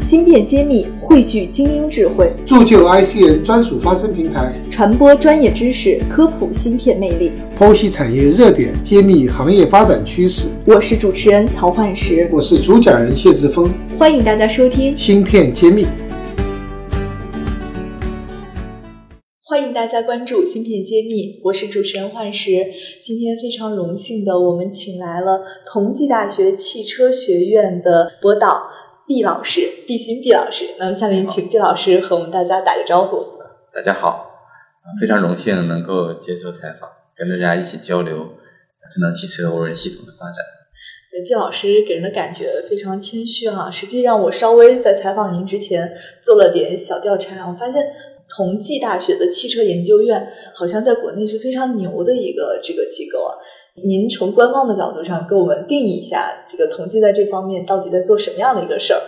芯片揭秘汇聚精英智慧，铸就 IC 人专属发声平台，传播专业知识，科普芯片魅力，剖析产业热点，揭秘行业发展趋势。我是主持人曹焕石，我是主讲人谢志峰，欢迎大家收听芯片揭秘。欢迎大家关注芯片揭秘，我是主持人焕石。今天非常荣幸的，我们请来了同济大学汽车学院的博导毕老师，毕鑫毕老师。那么下面请毕老师和我们大家打个招呼。大家好，非常荣幸能够接受采访，跟大家一起交流智能汽车无人系统的发展。毕老师给人的感觉非常谦虚哈，实际上我稍微在采访您之前做了点小调查，我发现。同济大学的汽车研究院好像在国内是非常牛的一个这个机构啊。您从官方的角度上给我们定义一下，这个同济在这方面到底在做什么样的一个事儿？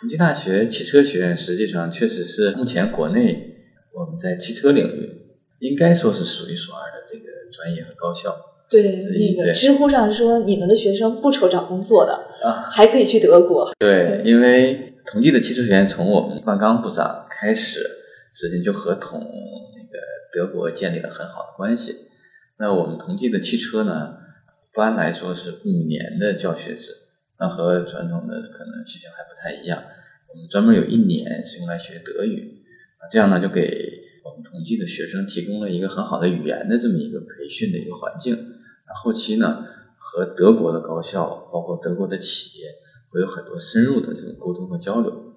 同济大学汽车学院实际上确实是目前国内我们在汽车领域应该说是数一数二的这个专业和高校。对，那个知乎上说你们的学生不愁找工作的啊，还可以去德国。对，因为同济的汽车学院从我们万钢部长开始。实际就和同那个德国建立了很好的关系。那我们同济的汽车呢，一般来说是五年的教学制，那和传统的可能学校还不太一样。我们专门有一年是用来学德语，啊，这样呢就给我们同济的学生提供了一个很好的语言的这么一个培训的一个环境。那后期呢，和德国的高校，包括德国的企业，会有很多深入的这种沟通和交流。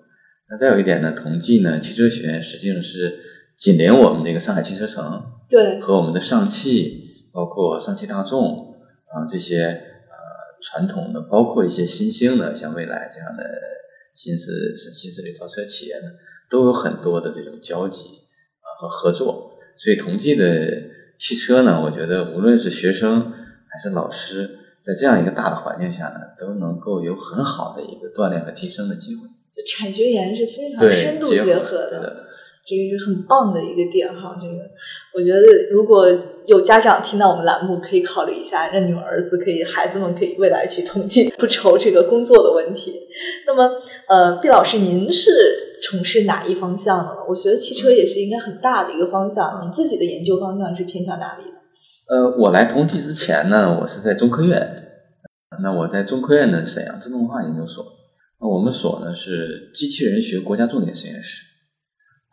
那再有一点呢，同济呢，汽车学院实际上是紧邻我们这个上海汽车城，对，和我们的上汽，包括上汽大众啊这些呃传统的，包括一些新兴的，像蔚来这样的新势新势力造车企业呢，都有很多的这种交集啊和合作。所以同济的汽车呢，我觉得无论是学生还是老师，在这样一个大的环境下呢，都能够有很好的一个锻炼和提升的机会。就产学研是非常深度结合的，这个是很棒的一个点哈。这个我觉得如果有家长听到我们栏目，可以考虑一下，让你们儿子可以，孩子们可以未来去统计，不愁这个工作的问题。那么，呃，毕老师，您是从事哪一方向的呢？我觉得汽车也是应该很大的一个方向。你自己的研究方向是偏向哪里的？呃，我来同济之前呢，我是在中科院。那我在中科院的沈阳自动化研究所。那我们所呢是机器人学国家重点实验室。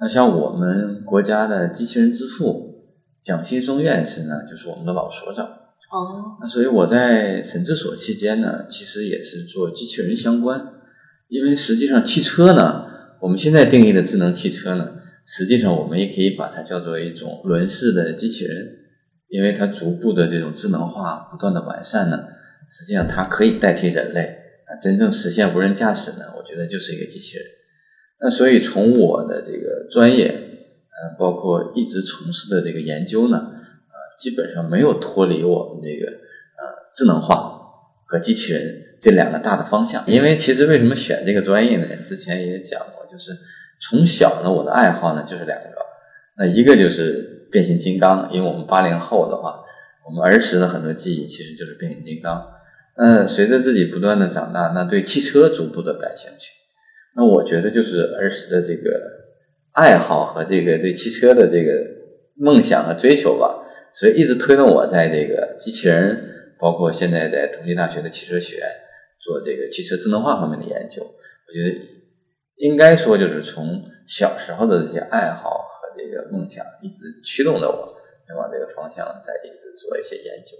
那像我们国家的机器人之父蒋新松院士呢，就是我们的老所长。哦。那所以我在审制所期间呢，其实也是做机器人相关。因为实际上汽车呢，我们现在定义的智能汽车呢，实际上我们也可以把它叫做一种轮式的机器人，因为它逐步的这种智能化不断的完善呢，实际上它可以代替人类。啊，真正实现无人驾驶呢，我觉得就是一个机器人。那所以从我的这个专业，呃，包括一直从事的这个研究呢，呃，基本上没有脱离我们这个呃智能化和机器人这两个大的方向。因为其实为什么选这个专业呢？之前也讲过，就是从小呢，我的爱好呢就是两个，那一个就是变形金刚，因为我们八零后的话，我们儿时的很多记忆其实就是变形金刚。那，随着自己不断的长大，那对汽车逐步的感兴趣。那我觉得就是儿时的这个爱好和这个对汽车的这个梦想和追求吧，所以一直推动我在这个机器人，包括现在在同济大学的汽车学院做这个汽车智能化方面的研究。我觉得应该说就是从小时候的这些爱好和这个梦想，一直驱动着我在往这个方向再一直做一些研究。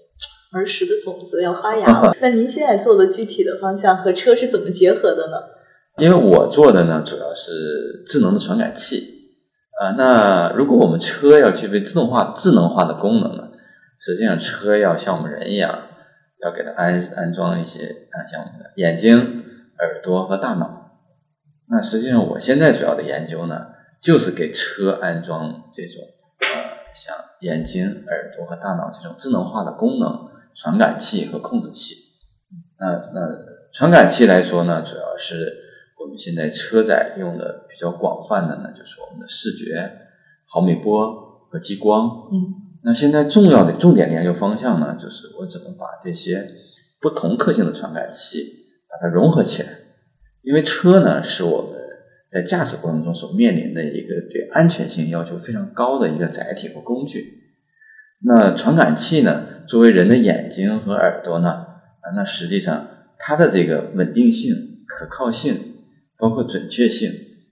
儿时的种子要发芽了。那您现在做的具体的方向和车是怎么结合的呢？因为我做的呢，主要是智能的传感器。啊，那如果我们车要具备自动化、智能化的功能呢，实际上车要像我们人一样，要给它安安装一些啊，像我们的眼睛、耳朵和大脑。那实际上我现在主要的研究呢，就是给车安装这种呃，像眼睛、耳朵和大脑这种智能化的功能。传感器和控制器，那那传感器来说呢，主要是我们现在车载用的比较广泛的呢，就是我们的视觉、毫米波和激光。嗯，那现在重要的重点的研究方向呢，就是我怎么把这些不同特性的传感器把它融合起来，因为车呢是我们在驾驶过程中所面临的一个对安全性要求非常高的一个载体和工具。那传感器呢，作为人的眼睛和耳朵呢，啊，那实际上它的这个稳定性、可靠性，包括准确性，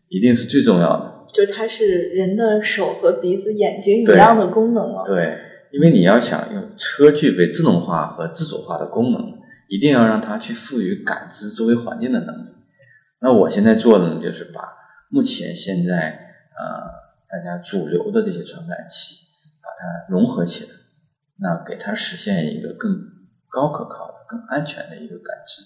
一定是最重要的。就是它是人的手和鼻子、眼睛一样的功能了。对，因为你要想用车具备自动化和自主化的功能，一定要让它去赋予感知周围环境的能力。那我现在做的呢，就是把目前现在呃大家主流的这些传感器，把它融合起来，那给它实现一个更高可靠的、更安全的一个感知。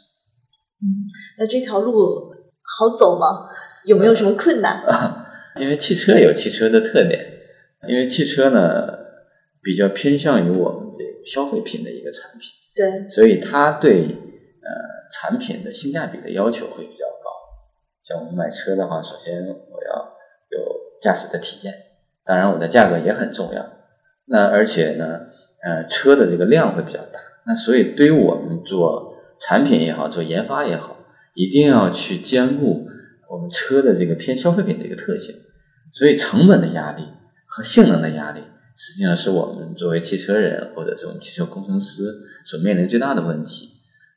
嗯，那这条路好走吗？有没有什么困难？因为汽车有汽车的特点，因为汽车呢比较偏向于我们这个消费品的一个产品，对，所以它对呃产品的性价比的要求会比较高。像我们买车的话，首先我要有驾驶的体验，当然我的价格也很重要。那而且呢，呃，车的这个量会比较大，那所以对于我们做产品也好，做研发也好，一定要去兼顾我们车的这个偏消费品的一个特性。所以，成本的压力和性能的压力，实际上是我们作为汽车人或者这种汽车工程师所面临最大的问题。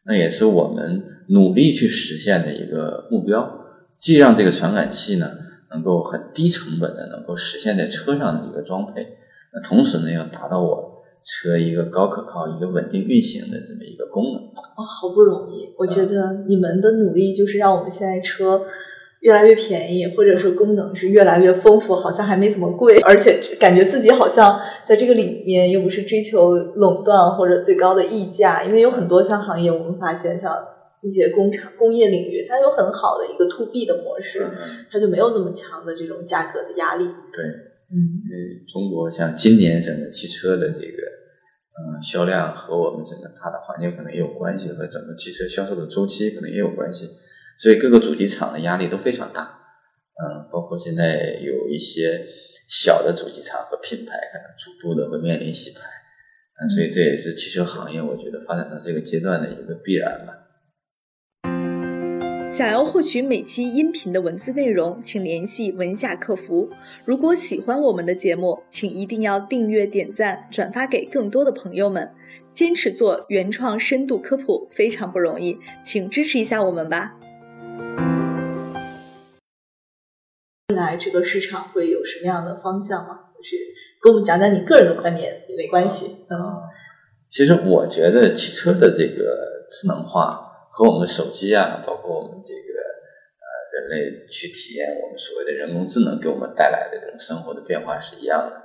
那也是我们努力去实现的一个目标，既让这个传感器呢能够很低成本的能够实现在车上的一个装配，那同时呢要达到我车一个高可靠、一个稳定运行的这么一个功能。哇，好不容易！我觉得你们的努力就是让我们现在车。越来越便宜，或者说功能是越来越丰富，好像还没怎么贵，而且感觉自己好像在这个里面又不是追求垄断或者最高的溢价，因为有很多像行业，我们发现像一些工厂、工业领域，它有很好的一个 to B 的模式，它就没有这么强的这种价格的压力。对，嗯，因为中国像今年整个汽车的这个嗯销量和我们整个大的环境可能也有关系，和整个汽车销售的周期可能也有关系。所以各个主机厂的压力都非常大，嗯，包括现在有一些小的主机厂和品牌可能逐步的会面临洗牌，嗯，所以这也是汽车行业我觉得发展到这个阶段的一个必然吧。想要获取每期音频的文字内容，请联系文夏客服。如果喜欢我们的节目，请一定要订阅、点赞、转发给更多的朋友们。坚持做原创深度科普非常不容易，请支持一下我们吧。未来这个市场会有什么样的方向吗？就是跟我们讲讲你个人的观点也没关系。嗯，其实我觉得汽车的这个智能化和我们手机啊，包括我们这个呃人类去体验我们所谓的人工智能给我们带来的这种生活的变化是一样的。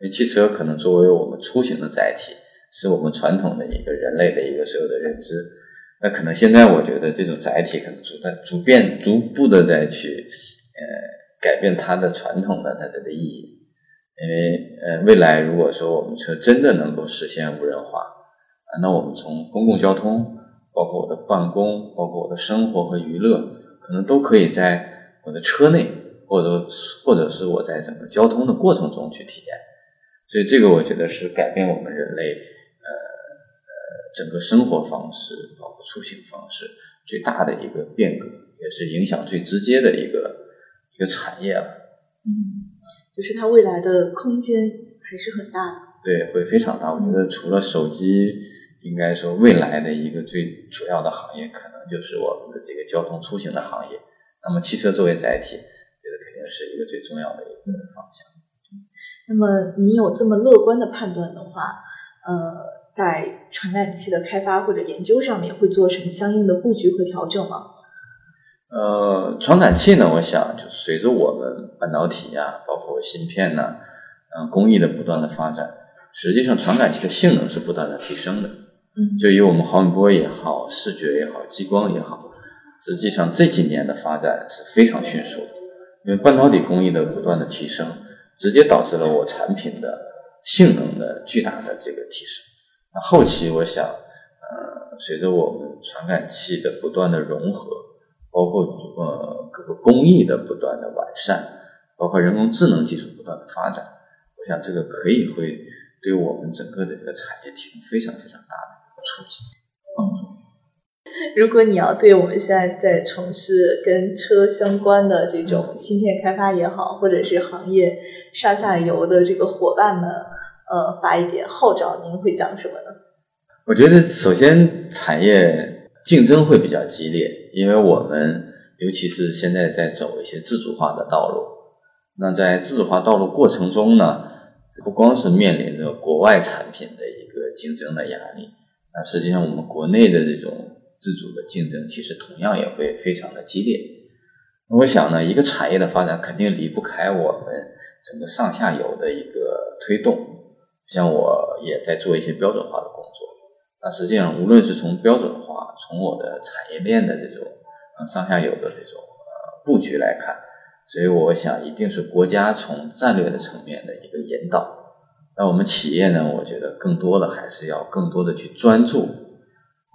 因为汽车可能作为我们出行的载体，是我们传统的一个人类的一个所有的认知。那可能现在我觉得这种载体可能逐在逐变逐步的在去呃。改变它的传统的它的意义，因为呃，未来如果说我们车真的能够实现无人化啊，那我们从公共交通，包括我的办公，包括我的生活和娱乐，可能都可以在我的车内，或者或者是我在整个交通的过程中去体验。所以这个我觉得是改变我们人类呃呃整个生活方式，包括出行方式最大的一个变革，也是影响最直接的一个。一个产业了，嗯，就是它未来的空间还是很大的，对，会非常大。我觉得除了手机，应该说未来的一个最主要的行业，可能就是我们的这个交通出行的行业。那么汽车作为载体，觉得肯定是一个最重要的一个方向。那么你有这么乐观的判断的话，呃，在传感器的开发或者研究上面会做什么相应的布局和调整吗？呃，传感器呢，我想就随着我们半导体呀，包括芯片呢，嗯，工艺的不断的发展，实际上传感器的性能是不断的提升的。就以我们毫米波也好，视觉也好，激光也好，实际上这几年的发展是非常迅速的。因为半导体工艺的不断的提升，直接导致了我产品的性能的巨大的这个提升。那后期我想，呃，随着我们传感器的不断的融合。包括呃各个工艺的不断的完善，包括人工智能技术不断的发展，我想这个可以会对我们整个的这个产业提供非常非常大的 如果你要对我们现在在从事跟车相关的这种芯片开发也好，或者是行业上下游的这个伙伴们，呃，发一点号召，您会讲什么呢？我觉得首先产业竞争会比较激烈，因为我们尤其是现在在走一些自主化的道路。那在自主化道路过程中呢，不光是面临着国外产品的一个竞争的压力，那实际上我们国内的这种自主的竞争，其实同样也会非常的激烈。我想呢，一个产业的发展肯定离不开我们整个上下游的一个推动。像我也在做一些标准化的工作，那实际上无论是从标准化，从我的产业链的这种呃上下游的这种呃布局来看。所以我想，一定是国家从战略的层面的一个引导。那我们企业呢？我觉得更多的还是要更多的去专注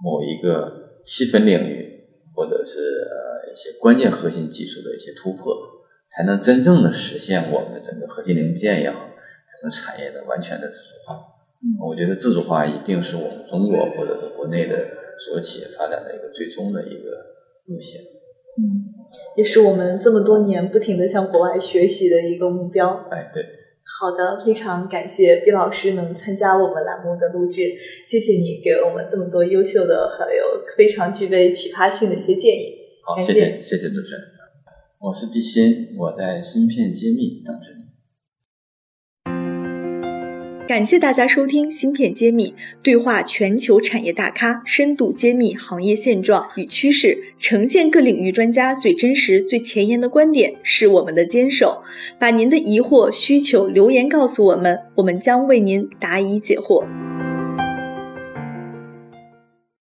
某一个细分领域，或者是呃一些关键核心技术的一些突破，才能真正的实现我们整个核心零部件也好，整个产业的完全的自主化。我觉得自主化一定是我们中国或者是国内的所有企业发展的一个最终的一个路线。嗯。也是我们这么多年不停的向国外学习的一个目标。哎，对。好的，非常感谢毕老师能参加我们栏目的录制，谢谢你给我们这么多优秀的还有非常具备启发性的一些建议。好，谢谢，谢谢主持人。我是毕鑫，我在芯片揭秘等着你。感谢大家收听《芯片揭秘》，对话全球产业大咖，深度揭秘行业现状与趋势，呈现各领域专家最真实、最前沿的观点，是我们的坚守。把您的疑惑、需求留言告诉我们，我们将为您答疑解惑。